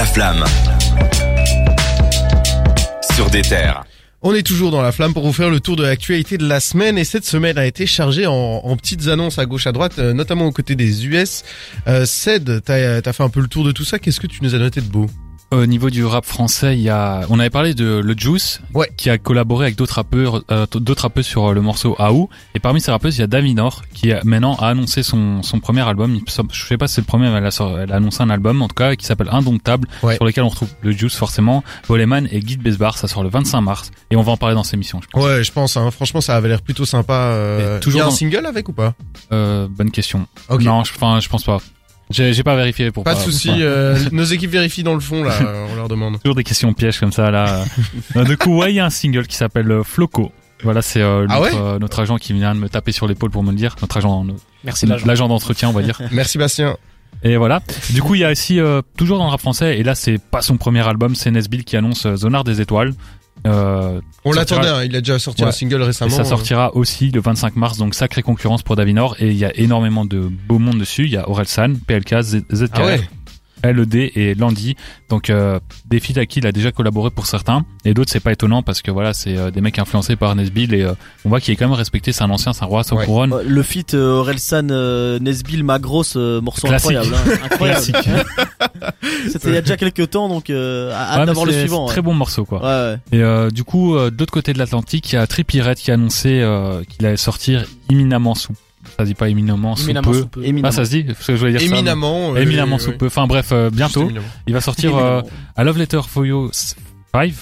La flamme. Sur des terres. On est toujours dans la flamme pour vous faire le tour de l'actualité de la semaine et cette semaine a été chargée en, petites annonces à gauche à droite, euh, notamment aux côtés des US. Euh, Ced, t'as as fait un peu le tour de tout ça. Qu'est-ce que tu nous as noté de beau? Au niveau du rap français, il y a, on avait parlé de Le Juice, Ouais. qui a collaboré avec d'autres rappeurs, euh, d'autres rappeurs sur euh, le morceau Aou. Et parmi ces rappeuses, il y a Davinor, qui a, maintenant a annoncé son, son premier album. Je sais pas si c'est le premier, mais elle a, elle a annoncé un album, en tout cas, qui s'appelle Indomptable, Ouais. sur lequel on retrouve Le Juice, forcément, Boleman et Guy Besbar. Ça sort le 25 mars. Et on va en parler dans cette émission, je pense. Ouais, je pense. Hein, franchement, ça avait l'air plutôt sympa. Euh, toujours il y a un dans- single avec ou pas? Euh, bonne question. Ok. Non, je, enfin, je pense pas. J'ai j'ai pas vérifié pour Pas de souci. euh, nos équipes vérifient dans le fond là. euh, on leur demande. Toujours des questions pièges comme ça là. Euh, du coup, ouais, il y a un single qui s'appelle euh, Floco. Voilà, c'est euh, Ah notre, ouais euh, notre agent qui vient de me taper sur l'épaule pour me le dire. Notre agent, Merci l'agent. l'agent d'entretien, on va dire. Merci Bastien. Et voilà. Du coup, il y a aussi euh, toujours dans le rap français. Et là, c'est pas son premier album, c'est Nesbill qui annonce Zonard des étoiles. Euh, On l'attendait. hein, il a déjà sorti Ouais. un single et récemment. ça euh. sortira aussi le 25 mars, donc sacrée concurrence pour Davinor. Et il y a énormément de beau monde dessus. Il y a Orelsan, PLK, ZKR, Ah ouais. LED et Landy. Donc euh, des feats à qui il a déjà collaboré pour certains et d'autres c'est pas étonnant parce que voilà c'est euh, des mecs influencés par Nesbill et euh, on voit qu'il est quand même respecté. C'est un ancien, c'est un roi sans Ouais. couronne. Euh, Le feat euh, Orelsan euh, Nesbill Magros euh, morceau Classique. incroyable hein. incroyable c'était il y a déjà quelques temps donc euh, Ouais, mais d'avoir le suivant ouais. Très bon morceau quoi. Ouais, ouais. Et euh, du coup euh, de l'autre côté de l'Atlantique il y a Trippie Red qui a annoncé euh, qu'il allait sortir imminemment sous. Ça se dit pas éminemment sous Éminemment peu. sous peu. Éminemment. Ah ça se dit parce que je voulais dire ça, mais- Éminemment. euh, Éminemment sous oui. peu. Enfin bref euh, bientôt il va sortir euh, à Love Letter for You 5.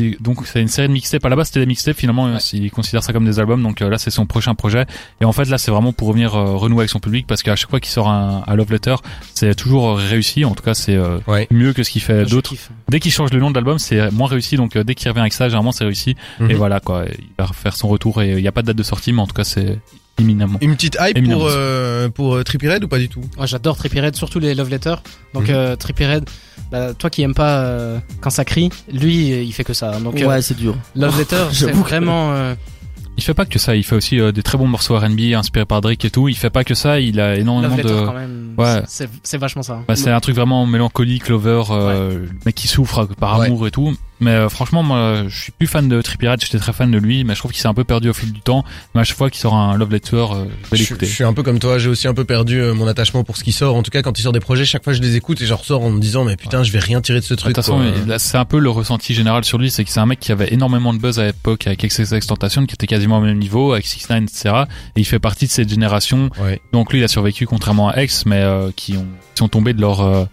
Et Donc c'est une série de mixtapes. À la base c'était des mixtapes. Finalement Ouais. il considère ça comme des albums. Donc euh, là c'est son prochain projet. Et en fait là c'est vraiment pour revenir euh, renouer avec son public parce qu'à chaque fois qu'il sort un, un Love Letter c'est toujours euh, réussi. En tout cas c'est euh, Ouais. mieux que ce qu'il fait d'autres. Dès qu'il change le nom de l'album c'est moins réussi. Donc euh, dès qu'il revient avec ça généralement c'est réussi. Mhm. Et voilà quoi. Il va faire son retour et il n'y a pas de date de sortie mais en tout cas c'est éminemment. Une petite hype Éminemment. pour euh, pour euh, Trippie Red ou pas du tout? Moi j'adore Trippie Red, surtout les love letters. Donc euh, Trippie Red, bah, toi qui aimes pas euh, quand ça crie, lui il fait que ça. Donc euh, ouais c'est dur love letter, c'est J'avoue que- vraiment. euh, Il fait pas que ça. Il fait aussi euh, des très bons morceaux R&B inspirés par Drake et tout. Il fait pas que ça. Il a énormément love letter de quand même. Ouais. C'est vachement ça. Bah, c'est un truc vraiment mélancolique, lover, euh, le mec qui souffre par Ouais. amour et tout. Mais euh, franchement, moi, je suis plus fan de Trippie Red, j'étais très fan de lui, mais je trouve qu'il s'est un peu perdu au fil du temps. Mais à chaque fois qu'il sort un love letter, euh, je vais l'écouter. je suis un peu comme toi, j'ai aussi un peu perdu euh, mon attachement pour ce qui sort. En tout cas, quand il sort des projets, chaque fois je les écoute et je ressors en me disant mais putain, je vais rien tirer de ce De truc. toute façon, c'est un peu le ressenti général sur lui, c'est que c'est un mec qui avait énormément de buzz à l'époque avec XXX Tentation, qui était quasiment au même niveau, avec 6 9 etc. Et il fait partie de cette génération. Ouais. Donc lui, il a survécu contrairement à X, mais euh, qui ont qui sont tombés de leur euh,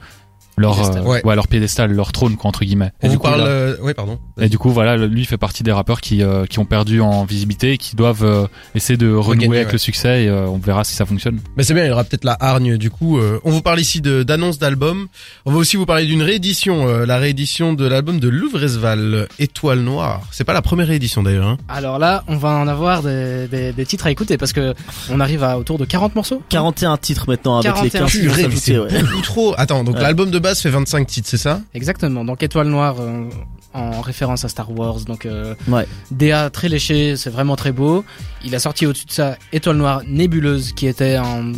leur Piédestal. euh, Ouais. ouais, leur piédestal, leur trône quoi entre guillemets. On Et du vous coup, parle. là- euh, Ouais, pardon. Et du coup, voilà, lui fait partie des rappeurs qui, euh, qui ont perdu en visibilité et qui doivent euh, essayer de renouer Regagner, avec ouais. le succès et euh, on verra si ça fonctionne. Mais c'est bien, il y aura peut-être la hargne du coup. euh, on vous parle ici de d'annonces d'albums. On va aussi vous parler d'une réédition, euh, la réédition de l'album de Louvresval, Étoile Noire. C'est pas la première réédition d'ailleurs. Hein. Alors là, on va en avoir des, des, des titres à écouter parce que on arrive à autour de 40 morceaux. 41 titres maintenant avec les 41 15 Purée, titres mais c'est beaucoup trop. Attends, donc Ouais. l'album de base fait 25 titres, c'est ça Exactement. Donc Étoile Noire euh, en référence à Star Wars. Donc euh, Ouais. DA très léché, c'est vraiment très beau. Il a sorti au-dessus de ça Étoile Noire Nébuleuse qui était en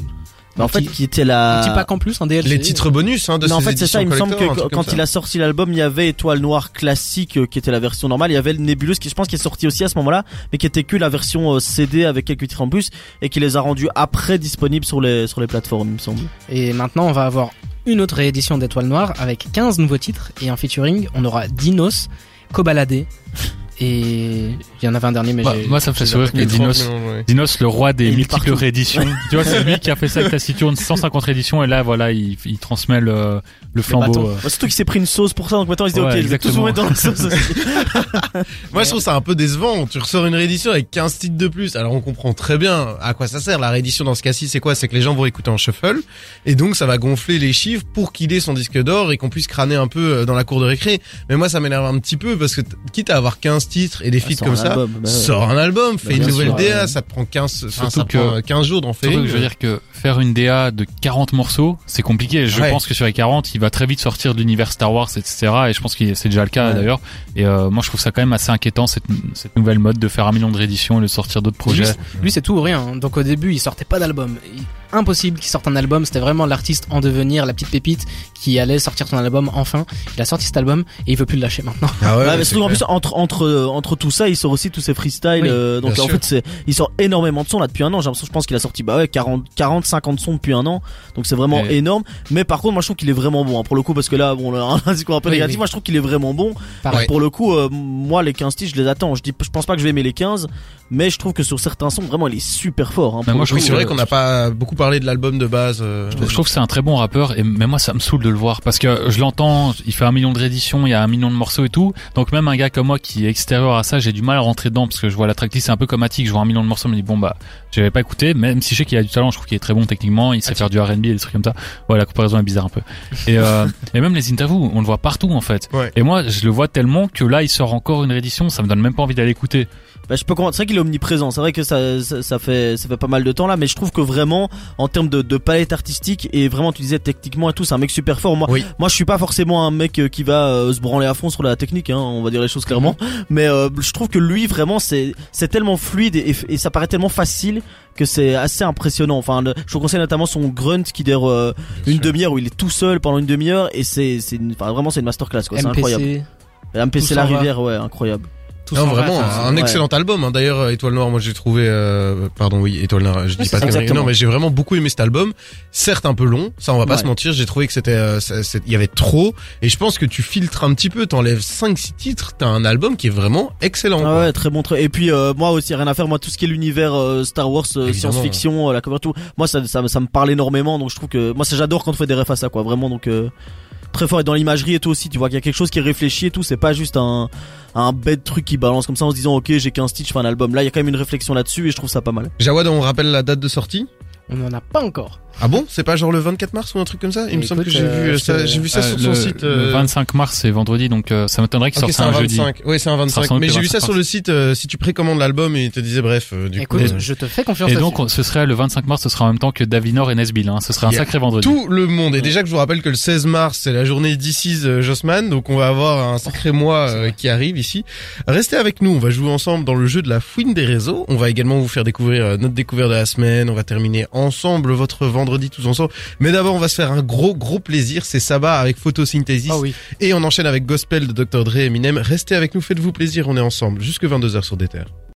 Bah, en un fait qui était un la petit pack en plus, un DLC. Les titres bonus hein, de non, en fait, c'est ça. Il me semble que quand il a sorti l'album, il y avait Étoile Noire classique, euh, qui était la version normale. Il y avait le Nébuleuse, qui je pense qui est sorti aussi à ce moment-là, mais qui était que la version CD avec quelques titres en plus, et qui les a rendus après disponibles sur les sur les plateformes, il me semble. Et maintenant, on va avoir une autre réédition d'Étoile Noire avec 15 nouveaux titres et en featuring, on aura Dinos, Kobalade et il y en avait un dernier mais Bah, j'ai- moi, ça me fait sourire que Dinos, ouais. Dinos, le roi des multiples partout. rééditions. tu vois, c'est lui qui a fait ça avec Taciturne, 150 rééditions et là, voilà, il, il transmet le, le flambeau. euh. Surtout qu'il s'est pris une sauce pour ça, donc maintenant il se dit Ouais, ok, je vais tous vous exactement. mettre dans la sauce aussi. Moi, je trouve ça un peu décevant. Tu ressors une réédition avec 15 titres de plus. Alors, on comprend très bien à quoi ça sert. La réédition dans ce cas-ci, c'est quoi? C'est que les gens vont écouter en shuffle. Et donc, ça va gonfler les chiffres pour qu'il ait son disque d'or et qu'on puisse crâner un peu euh, dans la cour de récré. Mais moi, ça m'énerve un petit peu parce que quitte à avoir 15 titres et des feats sort comme un ça, album, bah ouais. sort un album, fais Bah, une bien nouvelle sûr, DA, ouais. ça te prend 15, enfin, ça que- prend euh, 15 jours d'en faire une. que je veux dire que faire une DA de 40 morceaux, c'est compliqué. Je Ouais. pense que sur les 40, il va très vite sortir de l'univers Star Wars, etc. Et je pense que c'est déjà le cas Ouais. d'ailleurs. Et euh, moi, je trouve ça quand même assez inquiétant cette, cette nouvelle mode de faire un million de rééditions et de sortir d'autres projets. Lui, lui, c'est tout ou rien. Donc au début, il sortait pas d'album. Il- impossible qu'il sorte un album. C'était vraiment l'artiste en devenir, la petite pépite qui allait sortir son album enfin. Il a sorti cet album et il veut plus le lâcher maintenant. Ah Ouais, mais c'est surtout, en plus entre entre entre tout ça, il sort aussi tous ses freestyles. Oui, euh, donc en sûr. fait, c'est il sort énormément de sons là depuis un an. J'ai l'impression, je pense qu'il a sorti bah ouais 40 40 50 sons depuis un an. Donc c'est vraiment énorme. Mais par contre, moi je trouve qu'il est vraiment bon hein, pour le coup parce que là, bon, là, un discours un peu Oui, négatif. oui. Moi je trouve qu'il est vraiment bon. Pareil. Pour le coup, euh, moi les 15 titres, je les attends. Je dis, je pense pas que je vais aimer les 15, mais je trouve que sur certains sons, vraiment, il est super fort. Hein, Mais pour moi, je coup, c'est vrai euh, qu'on n'a pas beaucoup parlé de l'album de base. euh, Je trouve que c'est un très bon rappeur et mais moi ça me saoule de le voir parce que je l'entends, il fait un million de rééditions, il y a un million de morceaux et tout. Donc même un gars comme moi qui est extérieur à ça, j'ai du mal à rentrer dedans parce que je vois la tracklist c'est un peu comme Attic, je vois un million de morceaux, je me dis bon bah j'avais pas écouté, même si je sais qu'il a du talent, je trouve qu'il est très bon techniquement, il sait faire du R&B et des trucs comme ça. Ouais, la comparaison est bizarre un peu. Et euh, et même les interviews, on le voit partout en fait. Ouais. Et moi je le vois tellement que là il sort encore une réédition, ça me donne même pas envie d'aller écouter. Bah, je peux comprendre. C'est vrai qu'il est omniprésent. C'est vrai que ça, ça, ça fait, ça fait pas mal de temps là, mais je trouve que vraiment, en termes de, de palette artistique et vraiment, tu disais techniquement et tout, c'est un mec super fort. Moi, Oui. moi, je suis pas forcément un mec euh, qui va euh, se branler à fond sur la technique. Hein, on va dire les choses clairement. Mais euh, je trouve que lui, vraiment, c'est, c'est tellement fluide et, et- et ça paraît tellement facile que c'est assez impressionnant. Enfin, le- je vous conseille notamment son grunt qui dure euh, une demi-heure où il est tout seul pendant une demi-heure et c'est, c'est, une- enfin, vraiment, c'est une masterclass quoi. C'est incroyable. MPC, la va. rivière, ouais, incroyable. Tout Non, vraiment, un excellent album. hein. D'ailleurs, euh, Étoile Noire, moi j'ai trouvé, euh, pardon, oui, Étoile Noire, je dis pas de. Non, mais j'ai vraiment beaucoup aimé cet album. Certes, un peu long, ça on va pas Ouais. se mentir. J'ai trouvé que c'était, euh, il y avait trop. Et je pense que tu filtres un petit peu, t'enlèves 5-6 titres, t'as un album qui est vraiment excellent. Ah quoi. ouais, très bon trait. Et puis euh, moi aussi rien à faire. Moi tout ce qui est l'univers euh, Star Wars, euh, science-fiction, euh, la cover tout. Moi ça, ça ça me parle énormément. Donc je trouve que moi j'adore quand on fait des refs à ça quoi. Vraiment donc euh, très fort et dans l'imagerie et tout aussi. Tu vois qu'il y a quelque chose qui est réfléchi et tout. C'est pas juste un un bête truc qui balance comme ça en se disant ok j'ai qu'un stitch, je fais un album. Là il y a quand même une réflexion là-dessus et je trouve ça pas mal. Jawad, on rappelle la date de sortie? On n'en a pas encore. Ah bon? C'est pas genre le 24 mars ou un truc comme ça? Il me Écoute, semble que j'ai euh, vu, euh, je ça, te- j'ai vu ça Euh, sur le, son site. le euh, 25 mars c'est vendredi donc euh, ça m'étonnerait qu'il Ok, sorte c'est un un jeudi. 25. Oui, c'est un Ça 25. ressemble Mais j'ai vu ça 25 sur le site. euh, si tu précommandes l'album, il te disait bref. euh, du Écoute, coup, euh, je te fais confiance Et donc on- ce serait le 25 mars, ce sera en même temps que Davinor et Nesbill. Hein. Ce serait un sacré vendredi. tout le monde. Et déjà que je vous rappelle que le 16 mars, c'est la journée d'Isis euh, Jossman, donc on va avoir un sacré mois qui arrive ici. Restez avec nous, on va jouer ensemble dans le jeu de la fouine des réseaux. On va également vous faire découvrir notre découverte de la semaine. On va terminer ensemble votre vendredi tous ensemble. Mais d'abord, on va se faire un gros gros plaisir. C'est Saba avec Photosynthesis. Ah oui. Et on enchaîne avec Gospel de Dr. Dre et Eminem. Restez avec nous, faites-vous plaisir, on est ensemble jusque 22h sur des terres.